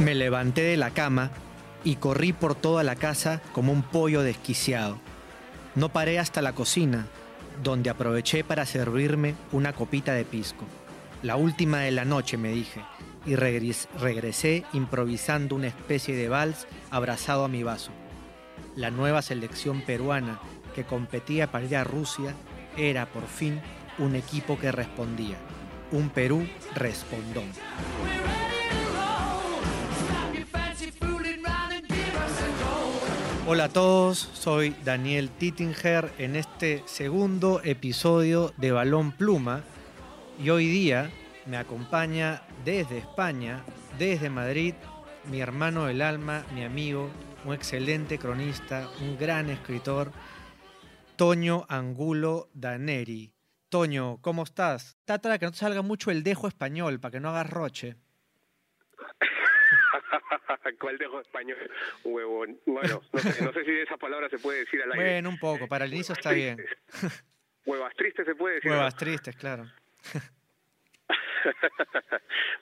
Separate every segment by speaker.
Speaker 1: Me levanté de la cama y corrí por toda la casa como un pollo desquiciado. No paré hasta la cocina, donde aproveché para servirme una copita de pisco. La última de la noche, me dije, y regresé improvisando una especie de vals abrazado a mi vaso. La nueva selección peruana que competía para ir a Rusia era por fin un equipo que respondía. Un Perú respondón. Hola a todos, soy Daniel Tittinger en este segundo episodio de Balón Pluma y hoy día me acompaña desde España, desde Madrid, mi hermano del alma, mi amigo, un excelente cronista, un gran escritor, Toño Angulo Daneri. Toño, ¿cómo estás? Trata de que no te salga mucho el dejo español para que no hagas roche.
Speaker 2: ¿Cuál dejo español? Huevón. Bueno, no sé, si esa palabra se puede decir al aire.
Speaker 1: Bueno, un poco, para el inicio está bien.
Speaker 2: Huevas tristes se puede decir.
Speaker 1: Huevas tristes, claro.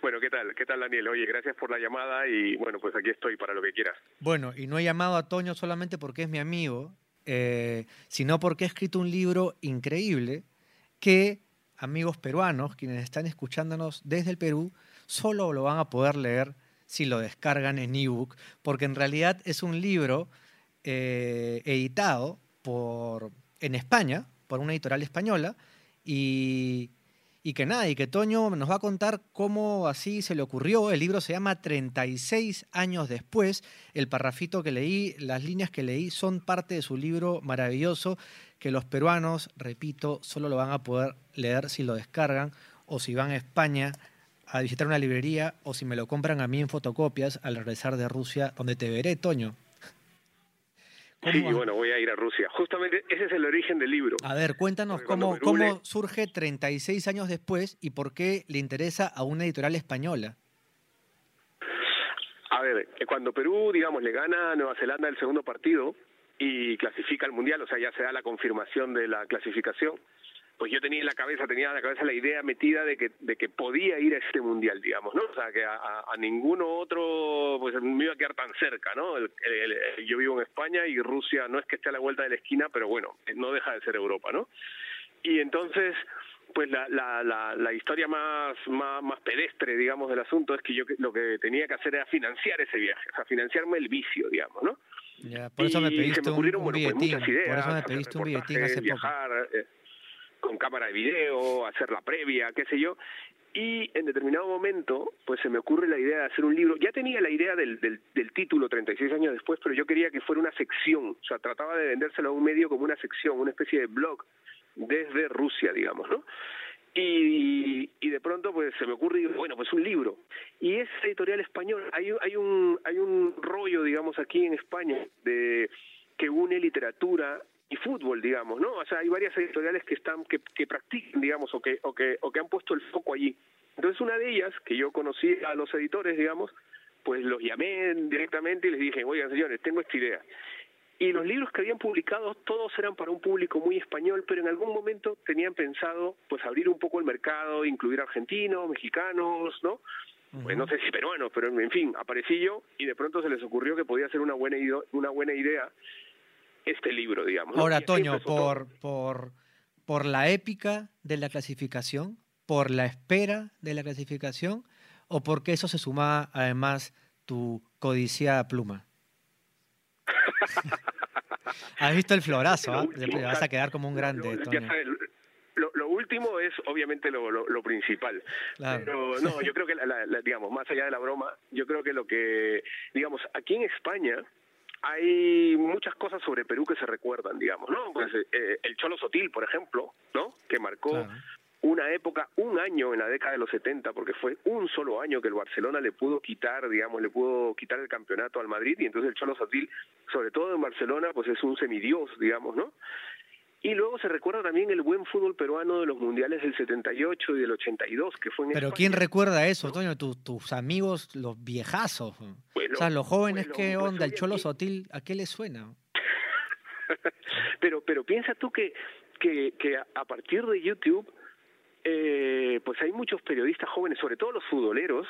Speaker 2: bueno, ¿qué tal? ¿Qué tal, Daniel? Oye, gracias por la llamada y bueno, pues aquí estoy para lo que quieras.
Speaker 1: Bueno, y no he llamado a Toño solamente porque es mi amigo, eh, sino porque he escrito un libro increíble que amigos peruanos, quienes están escuchándonos desde el Perú, solo lo van a poder leer si lo descargan en ebook, porque en realidad es un libro eh, editado por, en España, por una editorial española, y, y que nada, y que Toño nos va a contar cómo así se le ocurrió. El libro se llama 36 años después. El parrafito que leí, las líneas que leí son parte de su libro maravilloso que los peruanos, repito, solo lo van a poder leer si lo descargan o si van a España a visitar una librería o si me lo compran a mí en fotocopias al regresar de Rusia, donde te veré, Toño.
Speaker 2: Sí, bueno, voy a ir a Rusia. Justamente ese es el origen del libro.
Speaker 1: A ver, cuéntanos cómo, cómo surge 36 años después y por qué le interesa a una editorial española.
Speaker 2: A ver, eh, cuando Perú, digamos, le gana a Nueva Zelanda el segundo partido y clasifica al Mundial, o sea, ya se da la confirmación de la clasificación, pues yo tenía en la cabeza, tenía en la cabeza la idea metida de que, de que podía ir a este mundial, digamos, ¿no? O sea, que a, a ninguno otro, pues me iba a quedar tan cerca, ¿no? yo vivo en España y Rusia no es que esté a la vuelta de la esquina, pero bueno, no deja de ser Europa, ¿no? Y entonces, pues la, la, la, la historia más, más, más pedestre, digamos, del asunto es que yo lo que tenía que hacer era financiar ese viaje, o sea, financiarme el vicio, digamos, ¿no?
Speaker 1: Ya, por eso me pediste un, un, billetín, por eso me pediste un billetín hace
Speaker 2: viajar, Eh, con cámara de video, hacer la previa, qué sé yo. Y en determinado momento, pues se me ocurre la idea de hacer un libro. Ya tenía la idea del, del, del, título 36 años después, pero yo quería que fuera una sección. O sea, trataba de vendérselo a un medio como una sección, una especie de blog desde Rusia, digamos, ¿no? Y, y de pronto pues se me ocurre bueno pues un libro y es editorial español hay hay un hay un rollo digamos aquí en España de que une literatura y fútbol, digamos, ¿no? O sea, hay varias editoriales que están que, que practican, digamos, o que o que o que han puesto el foco allí. Entonces, una de ellas que yo conocí a los editores, digamos, pues los llamé directamente y les dije, "Oigan, señores, tengo esta idea." Y los libros que habían publicado todos eran para un público muy español, pero en algún momento tenían pensado pues abrir un poco el mercado, incluir argentinos, mexicanos, ¿no? Pues no sé si peruanos, pero en fin, aparecí yo y de pronto se les ocurrió que podía ser una buena una buena idea este libro, digamos.
Speaker 1: Ahora, Toño, por, por, por la épica de la clasificación, por la espera de la clasificación, o porque eso se suma además tu codiciada pluma. Has visto el florazo, ¿ah? Vas a quedar como un grande, Toño.
Speaker 2: Lo, lo, último es obviamente lo, lo, lo principal. Claro. Pero no, yo creo que, la, la, digamos, más allá de la broma, yo creo que lo que, digamos, aquí en España, hay muchas cosas sobre Perú que se recuerdan, digamos, ¿no? Pues eh, el Cholo Sotil, por ejemplo, ¿no? Que marcó claro. una época, un año en la década de los 70, porque fue un solo año que el Barcelona le pudo quitar, digamos, le pudo quitar el campeonato al Madrid, y entonces el Cholo Sotil, sobre todo en Barcelona, pues es un semidios, digamos, ¿no? Y luego se recuerda también el buen fútbol peruano de los mundiales del 78 y del 82, que fue en
Speaker 1: Pero
Speaker 2: España.
Speaker 1: ¿quién recuerda eso, ¿no? Toño? Tus, tus amigos, los viejazos. Bueno, o sea, los jóvenes, bueno, ¿qué onda? el Cholo Sotil, ¿a qué le suena?
Speaker 2: pero, pero piensa tú que, que, que a partir de YouTube, eh, pues hay muchos periodistas jóvenes, sobre todo los futboleros,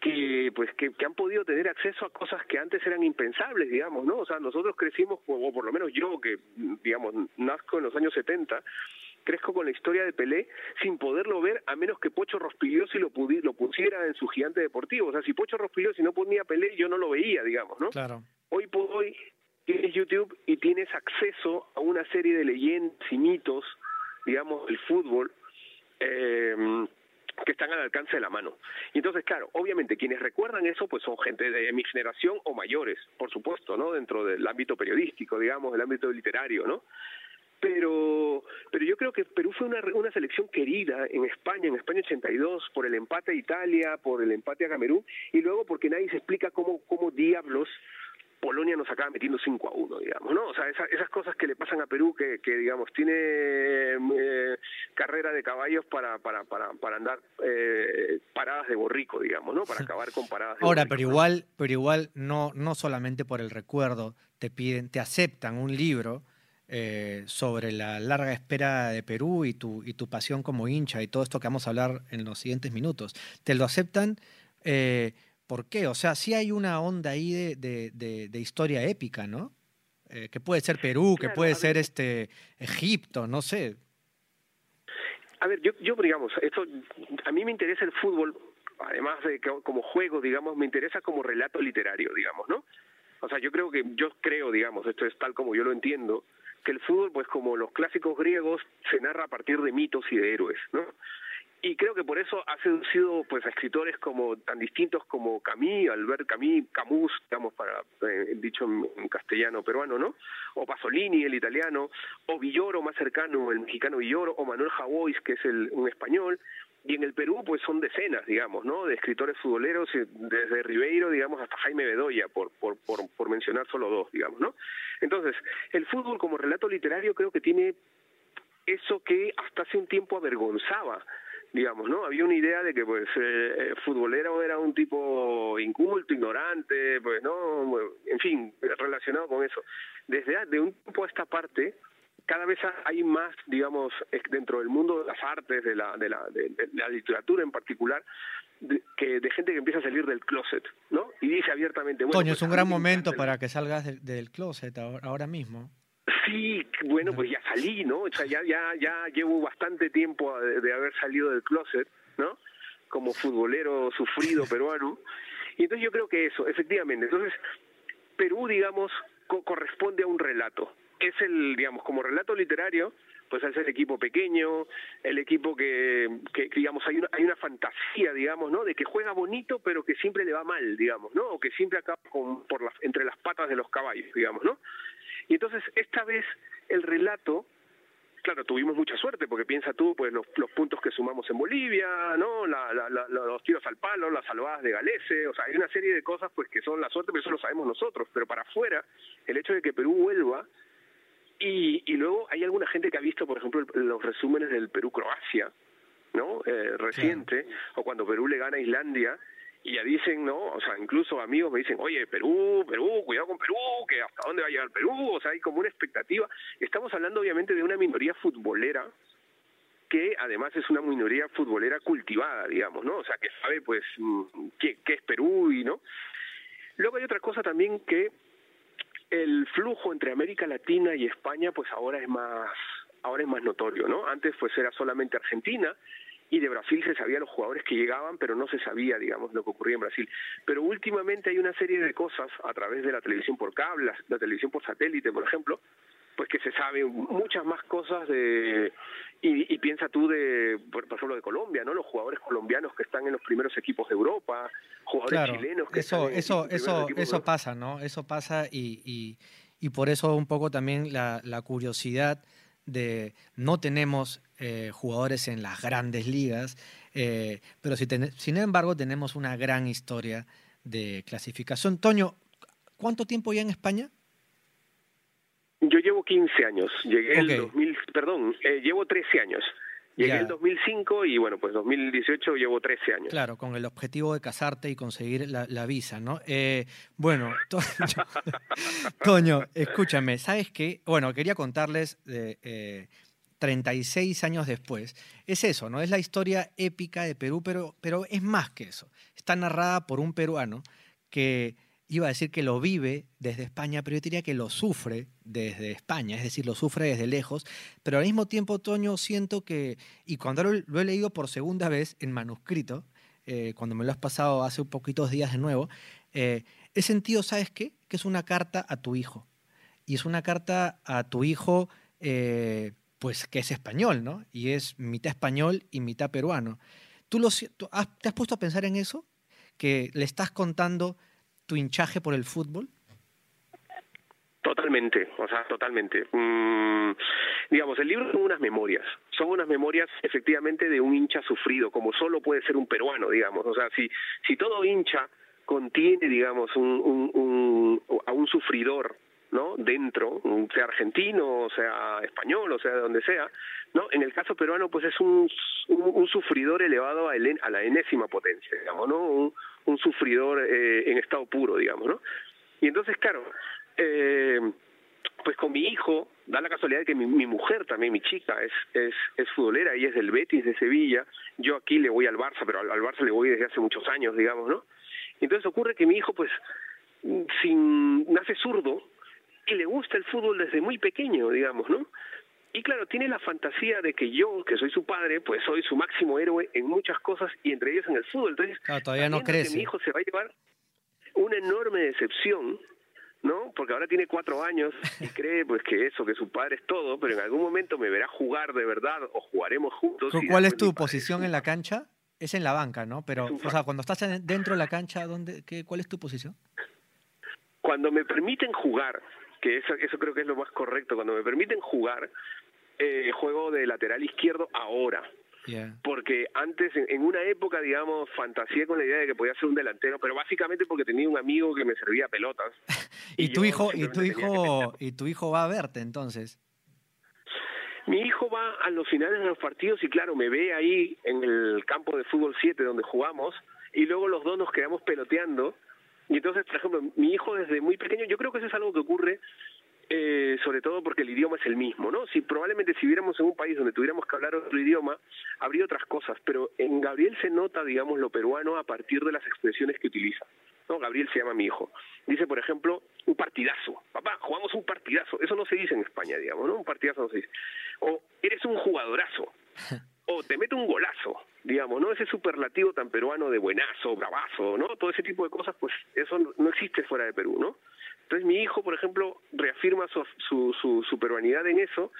Speaker 2: que pues que, han podido tener acceso a cosas que antes eran impensables, digamos, ¿no? O sea, nosotros crecimos, o por lo menos yo, que, digamos, nazco en los años 70, crezco con la historia de Pelé sin poderlo ver a menos que Pocho Rospigliosi lo, lo pusiera en su gigante deportivo. O sea, si Pocho Rospigliosi no ponía Pelé, yo no lo veía, digamos, ¿no?
Speaker 1: Claro.
Speaker 2: Hoy por hoy tienes YouTube y tienes acceso a una serie de leyendas y mitos, digamos, del fútbol, eh, que están al alcance de la mano. Y entonces, claro, obviamente quienes recuerdan eso, pues son gente de mi generación o mayores, por supuesto, ¿no? Dentro del ámbito periodístico, digamos, del ámbito literario, ¿no? Pero, pero yo creo que Perú fue una, una selección querida en España, en España 82, por el empate a Italia, por el empate a Camerún, y luego porque nadie se explica cómo, cómo diablos Polonia nos acaba metiendo 5 a 1, digamos, ¿no? O sea, esas cosas que le pasan a Perú, que, que digamos, tiene eh, carrera de caballos para, para, para, para andar eh, paradas de borrico, digamos, ¿no? Para acabar con paradas de
Speaker 1: Ahora, pero igual, pero igual no, no solamente por el recuerdo, te piden, te aceptan un libro eh, sobre la larga espera de Perú y tu, y tu pasión como hincha y todo esto que vamos a hablar en los siguientes minutos. Te lo aceptan eh, ¿Por qué? O sea, sí hay una onda ahí de, de, historia épica, ¿no? Eh, que puede ser Perú, que puede ser este Egipto, no sé.
Speaker 2: A ver, yo, yo digamos, esto, a mí me interesa el fútbol, además de que como juego, digamos, me interesa como relato literario, digamos, ¿no? O sea, yo creo que, yo creo, digamos, esto es tal como yo lo entiendo, que el fútbol, pues como los clásicos griegos, se narra a partir de mitos y de héroes, ¿no? Y creo que por eso ha seducido pues a escritores como tan distintos como Camus, Albert Camus, Camus, digamos para eh, dicho en, castellano peruano, ¿no? O Pasolini, el italiano, o Villoro más cercano, el mexicano Villoro, o Manuel Javois, que es el un español, y en el Perú pues son decenas, digamos, ¿no? De escritores futboleros eh, desde Ribeiro, digamos, hasta Jaime Bedoya, por por por, por mencionar solo dos, digamos, ¿no? Entonces, el fútbol como relato literario creo que tiene eso que hasta hace un tiempo avergonzaba digamos, ¿no? Había una idea de que, pues, eh, eh, futbolero era un tipo inculto, ignorante, pues, ¿no? En fin, relacionado con eso. Desde de un tiempo a esta parte, cada vez hay más, digamos, dentro del mundo de las artes, de la, de la, de, la literatura en particular, de, que de gente que empieza a salir del closet, ¿no? Y dice abiertamente,
Speaker 1: bueno... Coño, es pues, un gran momento para que salgas del closet ahora mismo.
Speaker 2: Sí, bueno, pues ya salí, ¿no? O sea, ya, ya, ya llevo bastante tiempo de, haber salido del closet, ¿no? Como futbolero sufrido peruano. Y entonces yo creo que eso, efectivamente. Entonces, Perú, digamos, corresponde a un relato. Es el, digamos, como relato literario, pues al ser equipo pequeño, el equipo que, que, digamos, hay una, hay una fantasía, digamos, ¿no? De que juega bonito, pero que siempre le va mal, digamos, ¿no? O que siempre acaba con, por las, entre las patas de los caballos, digamos, ¿no? Y entonces esta vez el relato, claro, tuvimos mucha suerte porque piensa tú, pues los, los puntos que sumamos en Bolivia, ¿no? La, la, los tiros al palo, las salvadas de Galese, o sea, hay una serie de cosas pues que son la suerte, pero eso lo sabemos nosotros, pero para afuera, el hecho de que Perú vuelva y, y luego hay alguna gente que ha visto, por ejemplo, los resúmenes del Perú-Croacia, ¿no? Eh, reciente, o cuando Perú le gana a Islandia, y ya dicen, ¿no? O sea, incluso amigos me dicen, oye, Perú, Perú, cuidado con Perú, que hasta dónde va a llegar Perú, o sea, hay como una expectativa. Estamos hablando obviamente de una minoría futbolera que además es una minoría futbolera cultivada, digamos, ¿no? O sea, que sabe, pues, mm, qué, qué es Perú y, ¿no? Luego hay otra cosa también que el flujo entre América Latina y España, pues ahora es más, ahora es más notorio, ¿no? Antes, pues, era solamente Argentina, y de Brasil se sabía los jugadores que llegaban, pero no se sabía, digamos, lo que ocurría en Brasil. Pero últimamente hay una serie de cosas a través de la televisión por cable, la televisión por satélite, por ejemplo, pues que se sabe muchas más cosas de y, y piensa tú de por, ejemplo de Colombia no los jugadores colombianos que están en los primeros equipos de Europa jugadores chilenos que
Speaker 1: eso eso eso eso pasa no eso pasa y, y, y por eso un poco también la, la curiosidad de no tenemos eh, jugadores en las grandes ligas, eh, pero si sin embargo tenemos una gran historia de clasificación. Toño, ¿cuánto tiempo ya en España?
Speaker 2: Yo llevo 15 años, llegué el 2000, perdón, eh, llevo 13 años. Llegué en 2005 y bueno, pues 2018 llevo 13 años.
Speaker 1: Claro, con el objetivo de casarte y conseguir la, visa, ¿no? Eh, bueno, Toño, escúchame, ¿sabes qué? Bueno, quería contarles de, eh, 36 años después, es eso, ¿no? Es la historia épica de Perú, pero, pero es más que eso. Está narrada por un peruano que iba a decir que lo vive desde España, pero yo diría que lo sufre desde España, es decir, lo sufre desde lejos, pero al mismo tiempo, Toño, siento que, y cuando lo, he leído por segunda vez en manuscrito, eh, cuando me lo has pasado hace poquitos días de nuevo, eh, he sentido, ¿sabes qué? Que es una carta a tu hijo. Y es una carta a tu hijo eh, pues que es español, ¿no? Y es mitad español y mitad peruano. ¿Tú, lo, te has puesto a pensar en eso? ¿Que le estás contando tu hinchaje por el fútbol?
Speaker 2: Totalmente, o sea, totalmente. Mm, digamos, el libro son unas memorias, son unas memorias efectivamente de un hincha sufrido, como solo puede ser un peruano, digamos. O sea, si, si todo hincha contiene, digamos, un, un, a un sufridor ¿no? dentro, sea argentino, sea español, o sea de donde sea, ¿no? En el caso peruano, pues es un, un, sufridor elevado a, a, la enésima potencia, digamos, ¿no? Un, un sufridor eh, en estado puro, digamos, ¿no? Y entonces, claro, eh, pues con mi hijo, da la casualidad de que mi, mi mujer también, mi chica, es, es, es futbolera, ella es del Betis de Sevilla, yo aquí le voy al Barça, pero al, Barça le voy desde hace muchos años, digamos, ¿no? Entonces ocurre que mi hijo, pues, sin nace zurdo, y le gusta el fútbol desde muy pequeño, digamos, ¿no? Y claro, tiene la fantasía de que yo, que soy su padre, pues soy su máximo héroe en muchas cosas y entre ellas en el fútbol. Entonces,
Speaker 1: todavía no crece.
Speaker 2: mi hijo se va a llevar una enorme decepción, ¿no? Porque ahora tiene cuatro años y cree pues que eso, que su padre es todo, pero en algún momento me verá jugar de verdad o jugaremos juntos.
Speaker 1: ¿Cuál es tu posición en la cancha? Es en la banca, ¿no? Pero, o sea, cuando estás dentro de la cancha, ¿dónde, qué, ¿cuál es tu posición?
Speaker 2: Cuando me permiten jugar, que eso, eso creo que es lo más correcto. Cuando me permiten jugar, eh, juego de lateral izquierdo ahora. Porque antes, en, una época, digamos, fantaseé con la idea de que podía ser un delantero, pero básicamente porque tenía un amigo que me servía pelotas.
Speaker 1: y, tu hijo, y tu hijo, y tu hijo va a verte entonces.
Speaker 2: Mi hijo va a los finales de los partidos y claro, me ve ahí en el campo de fútbol 7 donde jugamos y luego los dos nos quedamos peloteando y entonces, por ejemplo, mi hijo desde muy pequeño, yo creo que eso es algo que ocurre eh, sobre todo porque el idioma es el mismo, ¿no? Si probablemente si viviéramos en un país donde tuviéramos que hablar otro idioma, habría otras cosas, pero en Gabriel se nota, digamos, lo peruano a partir de las expresiones que utiliza. ¿no? Gabriel se llama mi hijo. Dice, por ejemplo, un partidazo. Papá, jugamos un partidazo. Eso no se dice en España, digamos, ¿no? Un partidazo no se dice. O eres un jugadorazo. o te mete un golazo, digamos, ¿no? Ese superlativo tan peruano de buenazo, bravazo, ¿no? Todo ese tipo de cosas, pues eso no existe fuera de Perú, ¿no? Entonces mi hijo, por ejemplo, reafirma su, su, su, peruanidad en eso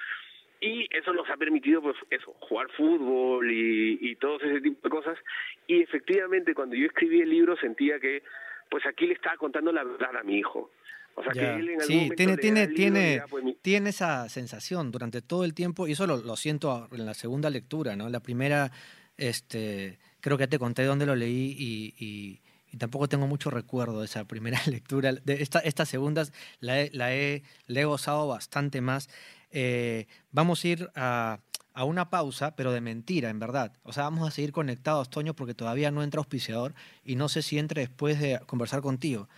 Speaker 2: y eso nos ha permitido pues eso jugar fútbol y, y todo ese tipo de cosas y efectivamente cuando yo escribí el libro sentía que pues aquí le estaba contando la verdad a mi hijo o sea, que él en sí,
Speaker 1: tiene, tiene, tiene, pues, tiene esa sensación durante todo el tiempo, y eso lo, siento en la segunda lectura, ¿no? La primera, este, creo que te conté dónde lo leí y, tampoco tengo mucho recuerdo de esa primera lectura. De esta, estas segundas la he, la he, he gozado bastante más. Eh, vamos a ir a, a, una pausa, pero de mentira, en verdad. O sea, vamos a seguir conectados, Toño, porque todavía no entra auspiciador y no sé si entre después de conversar contigo.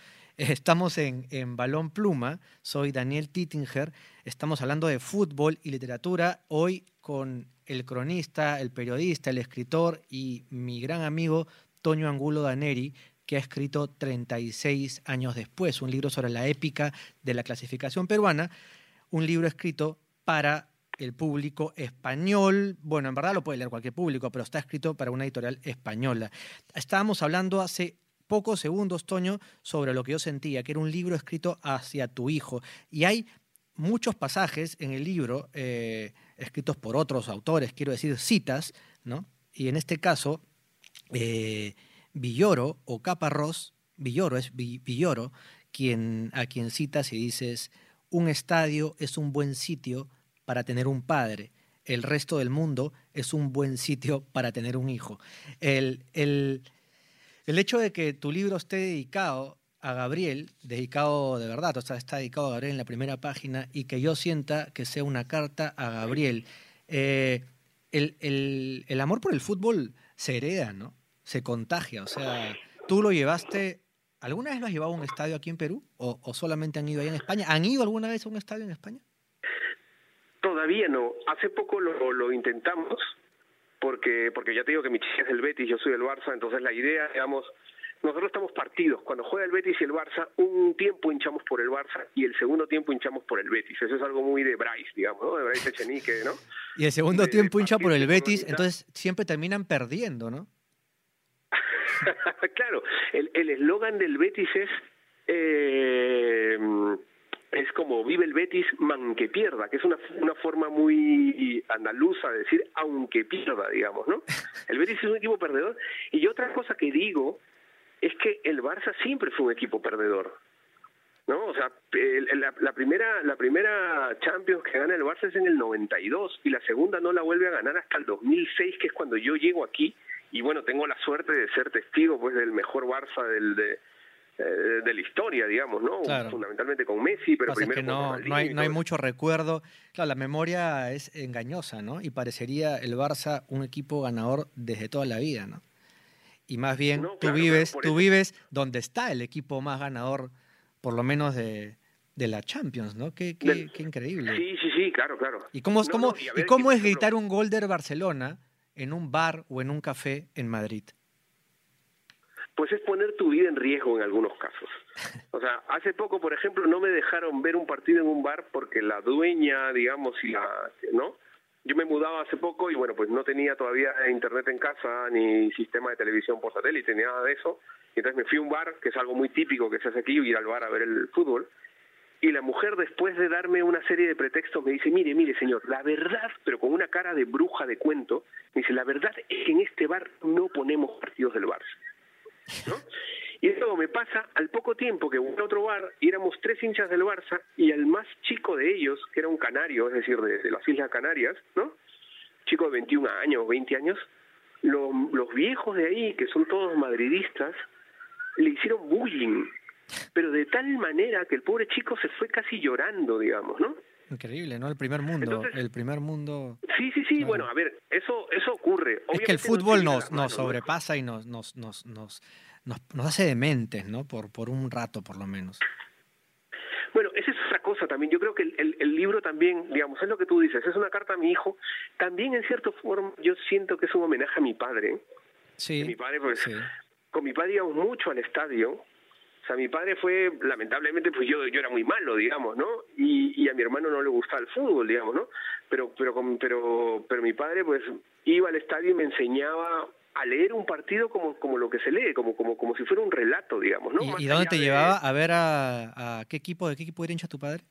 Speaker 1: Estamos en, en, Balón Pluma, soy Daniel Tittinger, estamos hablando de fútbol y literatura, hoy con el cronista, el periodista, el escritor y mi gran amigo Toño Angulo Daneri, que ha escrito 36 años después, un libro sobre la épica de la clasificación peruana, un libro escrito para el público español. Bueno, en verdad lo puede leer cualquier público, pero está escrito para una editorial española. Estábamos hablando hace pocos segundos, Toño, sobre lo que yo sentía, que era un libro escrito hacia tu hijo. Y hay muchos pasajes en el libro, eh, escritos por otros autores, quiero decir, citas, ¿no? Y en este caso, eh, Villoro o Caparrós, Villoro es Villoro, quien, a quien citas y dices, un estadio es un buen sitio para tener un padre, el resto del mundo es un buen sitio para tener un hijo. El, el, el hecho de que tu libro esté dedicado a Gabriel, dedicado de verdad, o sea, está dedicado a Gabriel en la primera página, y que yo sienta que sea una carta a Gabriel. Eh, el, amor por el fútbol se hereda, ¿no? Se contagia, o sea, tú lo llevaste, ¿alguna vez lo has llevado a un estadio aquí en Perú? ¿O, solamente han ido ahí en España? ¿Han ido alguna vez a un estadio en España?
Speaker 2: Todavía no. Hace poco lo, lo intentamos, porque porque ya te digo que mi chica es el Betis, yo soy del Barça, entonces la idea, digamos, nosotros estamos partidos. Cuando juega el Betis y el Barça, un tiempo hinchamos por el Barça y el segundo tiempo hinchamos por el Betis. Eso es algo muy de Bryce, digamos, ¿no? De Bryce Echenique, ¿no?
Speaker 1: Y el segundo tiempo hincha por el Betis, entonces siempre terminan perdiendo, ¿no?
Speaker 2: claro, el eslogan del Betis es... Eh, es como vive el Betis, que pierda, que es una, una forma muy andaluza de decir aunque pierda, digamos, ¿no? El Betis es un equipo perdedor. Y otra cosa que digo es que el Barça siempre fue un equipo perdedor. ¿No? O sea, la, la, primera la primera Champions que gana el Barça es en el 92 y la segunda no la vuelve a ganar hasta el 2006, que es cuando yo llego aquí y bueno, tengo la suerte de ser testigo pues del mejor Barça del de de la historia, digamos, ¿no? Fundamentalmente con Messi, pero primero
Speaker 1: que no, no, hay, no hay mucho recuerdo. Claro, la memoria es engañosa, ¿no? Y parecería el Barça un equipo ganador desde toda la vida, ¿no? Y más bien tú vives, tú vives donde está el equipo más ganador, por lo menos de, de la Champions, ¿no? Qué, qué, qué, increíble.
Speaker 2: Sí, sí, sí, claro, claro.
Speaker 1: ¿Y cómo, cómo, ¿y cómo es gritar un gol del Barcelona en un bar o en un café en Madrid?
Speaker 2: Pues es poner tu vida en riesgo en algunos casos. O sea, hace poco, por ejemplo, no me dejaron ver un partido en un bar porque la dueña, digamos, y la, ¿no? Yo me mudaba hace poco y bueno, pues no tenía todavía internet en casa ni sistema de televisión por satélite ni nada de eso. Y entonces me fui a un bar, que es algo muy típico que se hace aquí, ir al bar a ver el fútbol. Y la mujer, después de darme una serie de pretextos, me dice, mire, mire, señor, la verdad, pero con una cara de bruja de cuento, me dice, la verdad es que en este bar no ponemos partidos del Barça. ¿No? Y eso me pasa al poco tiempo que a otro bar y éramos tres hinchas del Barça y el más chico de ellos, que era un canario, es decir, de, las Islas Canarias, ¿no? Chico de 21 años, 20 años, los viejos de ahí, que son todos madridistas, le hicieron bullying, pero de tal manera que el pobre chico se fue casi llorando, digamos, ¿no?
Speaker 1: Increíble, ¿no? El primer mundo, el primer mundo.
Speaker 2: Sí, sí, sí. Bueno, a ver, eso, eso ocurre.
Speaker 1: es que el fútbol nos, nos sobrepasa y nos, nos, nos, nos, nos, hace dementes, ¿no? Por, por un rato, por lo menos.
Speaker 2: Bueno, esa es otra cosa también. Yo creo que el, el, libro también, digamos, es lo que tú dices, es una carta a mi hijo. También, en cierta forma, yo siento que es un homenaje a mi padre.
Speaker 1: Sí.
Speaker 2: mi padre, pues, con mi padre íbamos mucho al estadio sea, mi padre fue, lamentablemente, pues yo, yo era muy malo, digamos, ¿no? Y, y a mi hermano no le gustaba el fútbol, digamos, ¿no? Pero, pero, pero, pero mi padre, pues, iba al estadio y me enseñaba a leer un partido como, como lo que se lee, como, como, como si fuera un relato, digamos, ¿no?
Speaker 1: ¿Y, dónde te llevaba a ver a, a, qué equipo, de qué equipo era hincha tu padre?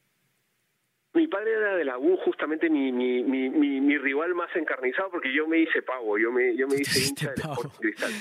Speaker 2: Mi padre era de la U, justamente mi, mi, mi, mi, rival más encarnizado, porque yo me hice pavo, yo me, yo me hice hincha del Cristal.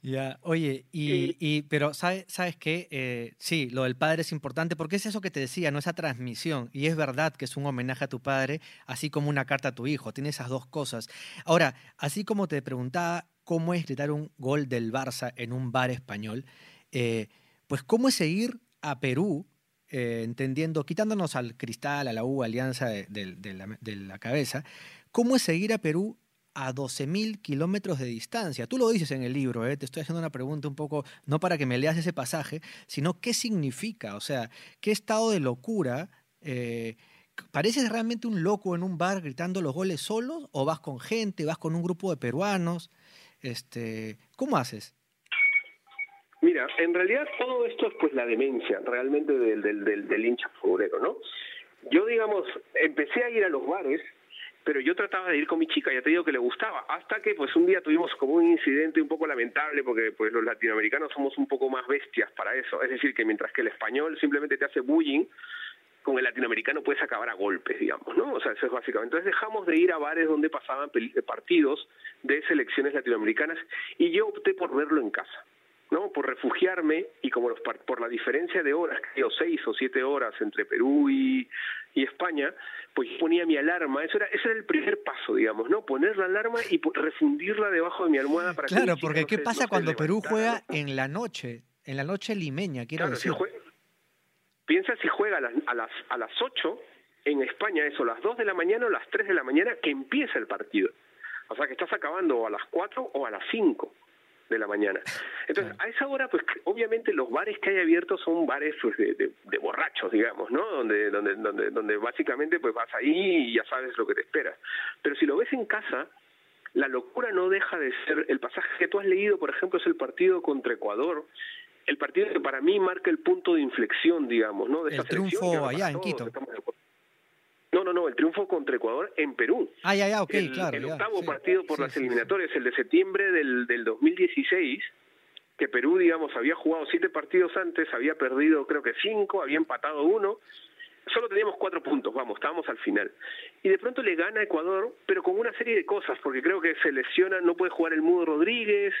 Speaker 1: Ya, oye, y, y, pero ¿sabes, sabes qué? Eh, sí, lo del padre es importante, porque es eso que te decía, no esa transmisión, y es verdad que es un homenaje a tu padre, así como una carta a tu hijo, tiene esas dos cosas. Ahora, así como te preguntaba cómo es gritar un gol del Barça en un bar español, eh, pues cómo es seguir a Perú eh, entendiendo, quitándonos al cristal, a la U, Alianza de, la, cabeza, ¿cómo es seguir a Perú a 12.000 kilómetros de distancia? Tú lo dices en el libro, ¿eh? te estoy haciendo una pregunta un poco, no para que me leas ese pasaje, sino qué significa, o sea, qué estado de locura. Eh, ¿Pareces realmente un loco en un bar gritando los goles solos o vas con gente, vas con un grupo de peruanos? Este, ¿Cómo haces?
Speaker 2: Mira, en realidad todo esto es pues la demencia realmente del, del, del, del hincha futbolero, ¿no? Yo, digamos, empecé a ir a los bares, pero yo trataba de ir con mi chica, ya te digo que le gustaba, hasta que pues un día tuvimos como un incidente un poco lamentable, porque pues los latinoamericanos somos un poco más bestias para eso, es decir, que mientras que el español simplemente te hace bullying, con el latinoamericano puedes acabar a golpes, digamos, ¿no? O sea, eso es básicamente. Entonces dejamos de ir a bares donde pasaban partidos de selecciones latinoamericanas y yo opté por verlo en casa. ¿No? Por refugiarme y como los, por la diferencia de horas, o seis o siete horas entre Perú y, y España, pues ponía mi alarma, eso era, ese era el primer paso, digamos, ¿no? Poner la alarma y refundirla debajo de mi almohada para
Speaker 1: claro, porque ¿qué pasa cuando Perú juega en la noche, en la noche limeña, quiero decir?
Speaker 2: piensa si juega a las, a las, a las 8 en España, eso, las 2 de la mañana o las 3 de la mañana, que empieza el partido. O sea que estás acabando a las 4 o a las 5. De la mañana. Entonces, a esa hora, pues obviamente los bares que hay abiertos son bares pues, de, de, borrachos, digamos, ¿no? Donde, donde, donde, donde básicamente pues vas ahí y ya sabes lo que te espera. Pero si lo ves en casa, la locura no deja de ser, el pasaje que tú has leído, por ejemplo, es el partido contra Ecuador, el partido que para mí marca el punto de inflexión, digamos, ¿no?
Speaker 1: De el triunfo allá en Quito.
Speaker 2: No, no, no, el triunfo contra Ecuador en Perú.
Speaker 1: Ah, ya, ya, ok,
Speaker 2: el,
Speaker 1: claro.
Speaker 2: El octavo partido por las eliminatorias, el de septiembre del, del 2016, que Perú, digamos, había jugado siete partidos antes, había perdido creo que cinco, había empatado uno, solo teníamos cuatro puntos, vamos, estábamos al final. Y de pronto le gana a Ecuador, pero con una serie de cosas, porque creo que se lesiona, no puede jugar el Mudo Rodríguez,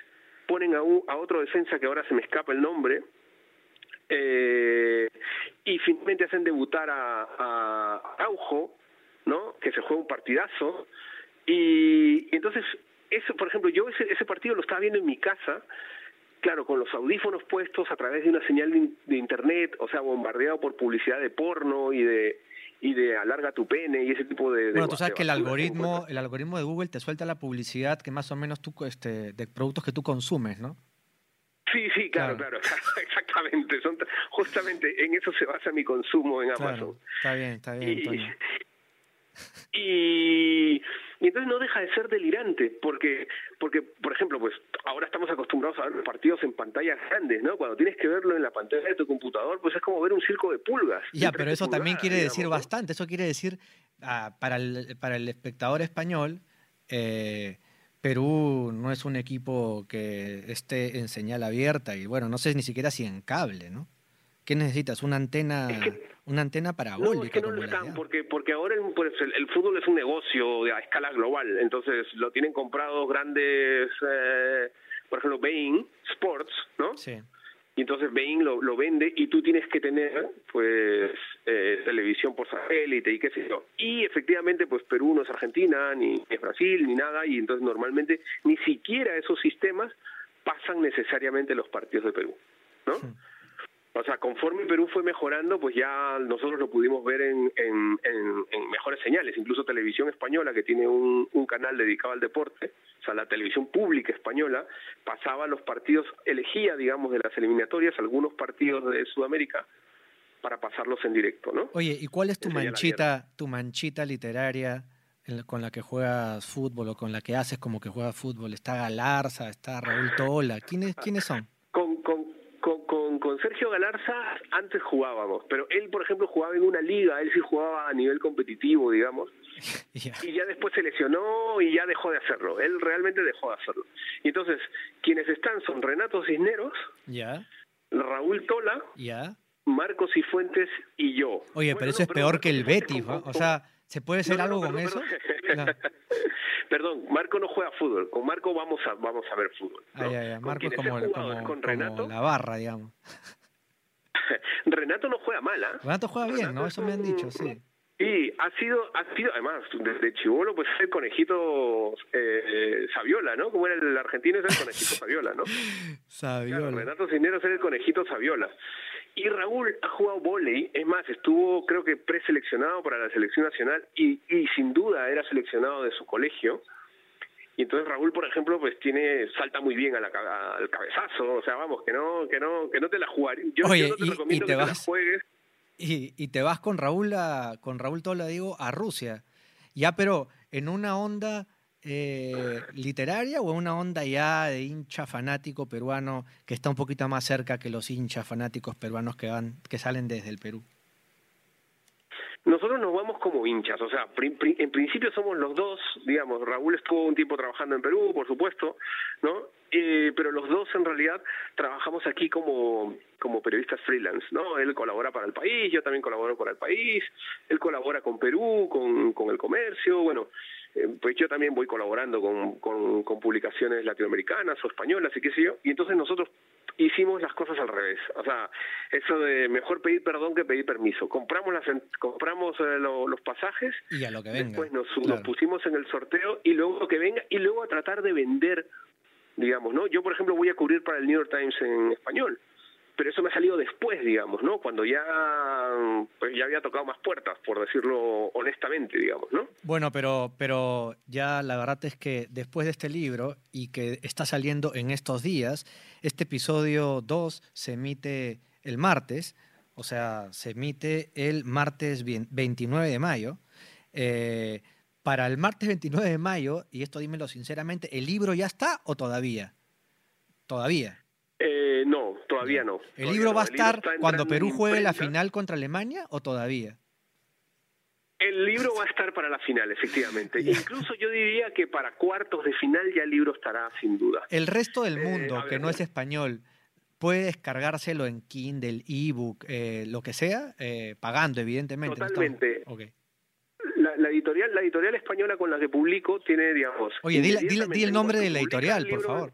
Speaker 2: ponen a, a otro defensa que ahora se me escapa el nombre, eh, y finalmente hacen debutar a, a Araujo, ¿no? Que se juega un partidazo. Y, entonces, eso, por ejemplo, yo ese, ese partido lo estaba viendo en mi casa, claro, con los audífonos puestos a través de una señal de, internet, o sea, bombardeado por publicidad de porno y de y de alarga tu pene y ese tipo de,
Speaker 1: bueno tú sabes que el algoritmo el algoritmo de Google te suelta la publicidad que más o menos tú este de productos que tú consumes no
Speaker 2: Sí, sí, claro, claro, exactamente. Son, justamente en eso se basa mi consumo en Amazon.
Speaker 1: está bien, está bien.
Speaker 2: Y, y, entonces no deja de ser delirante, porque, porque, por ejemplo, pues ahora estamos acostumbrados a ver los partidos en pantallas grandes, ¿no? Cuando tienes que verlo en la pantalla de tu computador, pues es como ver un circo de pulgas.
Speaker 1: Ya, pero eso también quiere decir bastante. Eso quiere decir, ah, para, el, para el espectador español, eh, Perú no es un equipo que esté en señal abierta y bueno, no sé ni siquiera si en cable, ¿no? ¿Qué necesitas? Una antena, una antena parabólica.
Speaker 2: No, es que no lo están, porque, porque ahora el, pues, el, fútbol es un negocio a escala global, entonces lo tienen comprado grandes, eh, por ejemplo, Bain Sports, ¿no?
Speaker 1: Sí
Speaker 2: y entonces Bain lo, lo vende y tú tienes que tener pues eh, televisión por satélite y qué sé yo. Y efectivamente pues Perú no es Argentina, ni es Brasil, ni nada, y entonces normalmente ni siquiera esos sistemas pasan necesariamente los partidos de Perú, ¿no? O sea, conforme Perú fue mejorando, pues ya nosotros lo pudimos ver en, en, en, mejores señales. Incluso Televisión Española, que tiene un, un, canal dedicado al deporte, o sea, la televisión pública española, pasaba los partidos, elegía, digamos, de las eliminatorias algunos partidos de Sudamérica para pasarlos en directo, ¿no?
Speaker 1: Oye, ¿y cuál es tu manchita, tu manchita literaria con la que juegas fútbol o con la que haces como que juegas fútbol? Está Galarza, está Raúl Tola, ¿quiénes, ¿quiénes son?
Speaker 2: Con, con, con, Sergio Galarza antes jugábamos, pero él, por ejemplo, jugaba en una liga, él sí jugaba a nivel competitivo, digamos, y ya después se lesionó y ya dejó de hacerlo, él realmente dejó de hacerlo. Y entonces, quienes están son Renato Cisneros,
Speaker 1: ya
Speaker 2: Raúl Tola,
Speaker 1: ya
Speaker 2: Marcos Cifuentes y yo.
Speaker 1: Oye, pero eso es peor que el Betis, o sea... ¿Se puede hacer algo con eso?
Speaker 2: Perdón, Marco no juega fútbol. Con Marco vamos a vamos a ver fútbol.
Speaker 1: Marco es como, la barra, digamos.
Speaker 2: Renato no juega mala. ¿ah?
Speaker 1: Renato juega bien, ¿no? Eso me han dicho, sí.
Speaker 2: Y ha sido, ha sido, además, desde Chivolo, pues el conejito eh, Saviola, ¿no? Como era el argentino, es el conejito Saviola, ¿no?
Speaker 1: Saviola.
Speaker 2: Renato Cisneros es el conejito Saviola. Y Raúl ha jugado volei, es más, estuvo creo que preseleccionado para la selección nacional y, y sin duda era seleccionado de su colegio. Y entonces Raúl, por ejemplo, pues tiene salta muy bien a la, al cabezazo, o sea, vamos, que no que no que no te la jugaría. Yo,
Speaker 1: Oye,
Speaker 2: no te
Speaker 1: y,
Speaker 2: recomiendo
Speaker 1: y te
Speaker 2: que
Speaker 1: vas,
Speaker 2: te la juegues.
Speaker 1: Y, y te vas con Raúl a, con Raúl Tola, digo, a Rusia. Ya, pero en una onda eh, literaria o una onda ya de hincha fanático peruano que está un poquito más cerca que los hinchas fanáticos peruanos que van que salen desde el Perú?
Speaker 2: Nosotros nos vamos como hinchas, o sea, en principio somos los dos, digamos, Raúl estuvo un tiempo trabajando en Perú, por supuesto, ¿no? Eh, pero los dos en realidad trabajamos aquí como, como periodistas freelance, ¿no? Él colabora para el país, yo también colaboro para el país, él colabora con Perú, con, con el comercio, bueno, pues yo también voy colaborando con, con, con publicaciones latinoamericanas o españolas y qué sé yo, y entonces nosotros hicimos las cosas al revés. O sea, eso de mejor pedir perdón que pedir permiso. Compramos las compramos eh, los pasajes
Speaker 1: y a lo que venga.
Speaker 2: Después nos, nos, pusimos en el sorteo y luego lo que venga y luego a tratar de vender, digamos, ¿no? Yo, por ejemplo, voy a cubrir para el New York Times en español. Pero eso me ha salido después, digamos, ¿no? Cuando ya, pues ya había tocado más puertas, por decirlo honestamente, digamos, ¿no?
Speaker 1: Bueno, pero, pero ya la verdad es que después de este libro y que está saliendo en estos días, este episodio 2 se emite el martes, o sea, se emite el martes 29 de mayo. Eh, para el martes 29 de mayo, y esto dímelo sinceramente, ¿el libro ya está o todavía? Todavía.
Speaker 2: Eh, no, todavía no.
Speaker 1: ¿El libro va a estar cuando Perú juegue la final contra Alemania o todavía?
Speaker 2: El libro va a estar para la final, efectivamente. Incluso yo diría que para cuartos de final ya el libro estará sin duda.
Speaker 1: El resto del eh, mundo, que no es español, puede descargárselo en Kindle, ebook, eh, lo que sea, eh, pagando, evidentemente.
Speaker 2: Totalmente. La, editorial, la editorial española con la que publico tiene, digamos...
Speaker 1: Oye, di, el nombre de la editorial, por favor.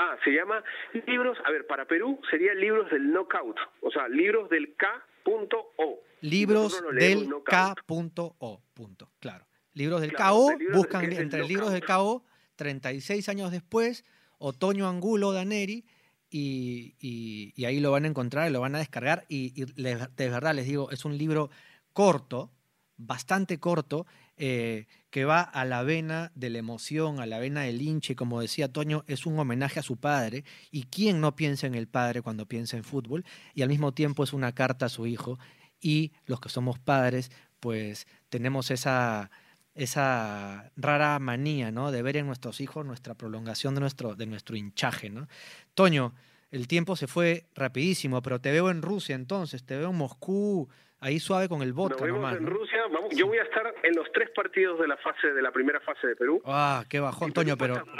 Speaker 2: Ah, se llama libros, a ver, para Perú sería libros del knockout, o sea, libros del K.O.
Speaker 1: Libros del K.O. Punto, claro. Libros del KO, buscan entre libros del KO, 36 años después, Otoño Angulo Daneri, y, y, ahí lo van a encontrar y lo van a descargar. Y, de verdad les digo, es un libro corto, bastante corto, eh, que va a la vena de la emoción, a la vena del hinche, como decía Toño, es un homenaje a su padre. ¿Y quién no piensa en el padre cuando piensa en fútbol? Y al mismo tiempo es una carta a su hijo. Y los que somos padres, pues tenemos esa, esa rara manía, ¿no? De ver en nuestros hijos nuestra prolongación de nuestro, de nuestro hinchaje, ¿no? Toño, el tiempo se fue rapidísimo, pero te veo en Rusia entonces, te veo en Moscú, ahí suave con el vodka
Speaker 2: Nos vemos en Rusia, yo voy a estar en los tres partidos de la fase de la primera fase de Perú.
Speaker 1: Ah, qué bajón, Toño, pero...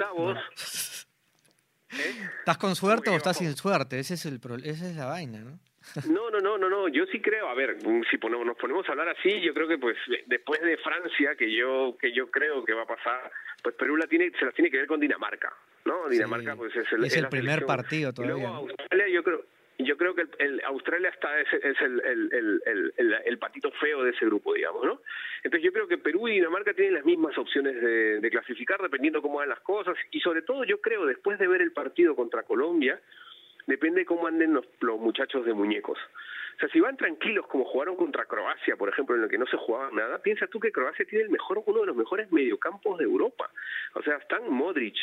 Speaker 1: ¿Estás con suerte o estás sin suerte? Ese es el, esa es la vaina, ¿no?
Speaker 2: No, no, no, no, no. Yo sí creo. A ver, si nos ponemos a hablar así, yo creo que pues después de Francia, que yo que yo creo que va a pasar, pues Perú la tiene, se la tiene que ver con Dinamarca, ¿no? Dinamarca pues es el,
Speaker 1: es el primer partido todavía.
Speaker 2: luego Australia, yo creo. Yo creo que el, Australia está es, el, el, el, patito feo de ese grupo, digamos, ¿no? Entonces yo creo que Perú y Dinamarca tienen las mismas opciones de, de clasificar dependiendo cómo van las cosas y sobre todo yo creo después de ver el partido contra Colombia, depende de cómo anden los, muchachos de muñecos. O sea, si van tranquilos como jugaron contra Croacia, por ejemplo, en lo que no se jugaba nada, piensa tú que Croacia tiene el mejor, uno de los mejores mediocampos de Europa. O sea, están Modric,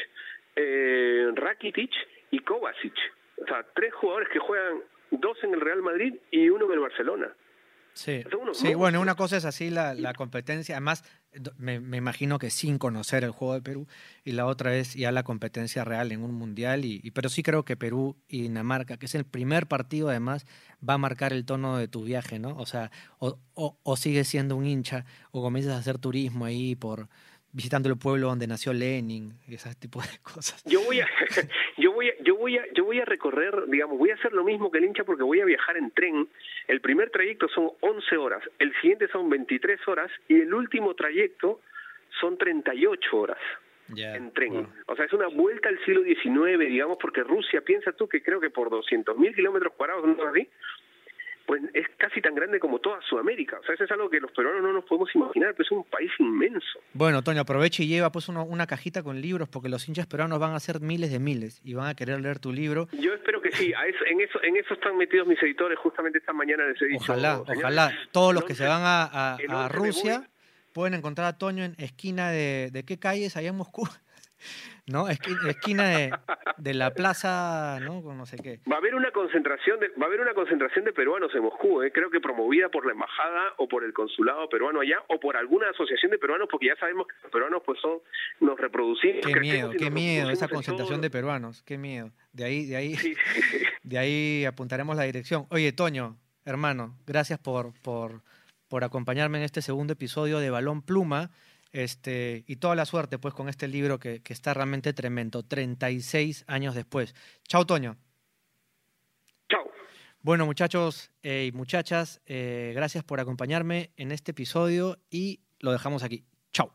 Speaker 2: eh, Rakitic y Kovacic. O sea, tres jugadores que juegan, dos en el Real Madrid y uno en el Barcelona.
Speaker 1: Sí, sí bueno, una cosa es así la, la competencia, además me, me, imagino que sin conocer el juego de Perú, y la otra es ya la competencia real en un mundial, y, pero sí creo que Perú y Dinamarca, que es el primer partido además, va a marcar el tono de tu viaje, ¿no? O sea, o, o, o sigues siendo un hincha, o comienzas a hacer turismo ahí por visitando el pueblo donde nació Lenin y ese tipo de cosas.
Speaker 2: Yo voy a yo voy a, yo voy a yo voy a recorrer, digamos, voy a hacer lo mismo que el hincha porque voy a viajar en tren. El primer trayecto son 11 horas, el siguiente son 23 horas y el último trayecto son 38 horas. en tren. O sea, es una vuelta al siglo XIX, digamos, porque Rusia, piensa tú que creo que por 200.000 kilómetros cuadrados, ¿no así? Pues es casi tan grande como toda Sudamérica. O sea, eso es algo que los peruanos no nos podemos imaginar, pero es un país inmenso.
Speaker 1: Bueno, Toño, aprovecha y lleva pues una cajita con libros, porque los hinchas peruanos van a ser miles de miles y van a querer leer tu libro.
Speaker 2: Yo espero que sí, en, eso, en eso están metidos mis editores justamente esta mañana les he dicho.
Speaker 1: Ojalá, ojalá. Todos los que se van a, Rusia pueden encontrar a Toño en esquina de, de qué calles allá en Moscú. ¿No? Esquina de, de, la plaza, ¿no? No sé qué.
Speaker 2: Va a haber una concentración de, va a haber una concentración de peruanos en Moscú, ¿eh? creo que promovida por la embajada o por el consulado peruano allá o por alguna asociación de peruanos, porque ya sabemos que los peruanos pues son, nos reproducimos.
Speaker 1: Qué miedo, qué miedo esa concentración de peruanos, qué miedo. De ahí, de ahí, de ahí apuntaremos la dirección. Oye, Toño, hermano, gracias por, por, por acompañarme en este segundo episodio de Balón Pluma. Este, y toda la suerte pues con este libro que, está realmente tremendo, 36 años después. Chao, Toño.
Speaker 2: Chao.
Speaker 1: Bueno, muchachos eh, y muchachas, eh, gracias por acompañarme en este episodio y lo dejamos aquí. Chao.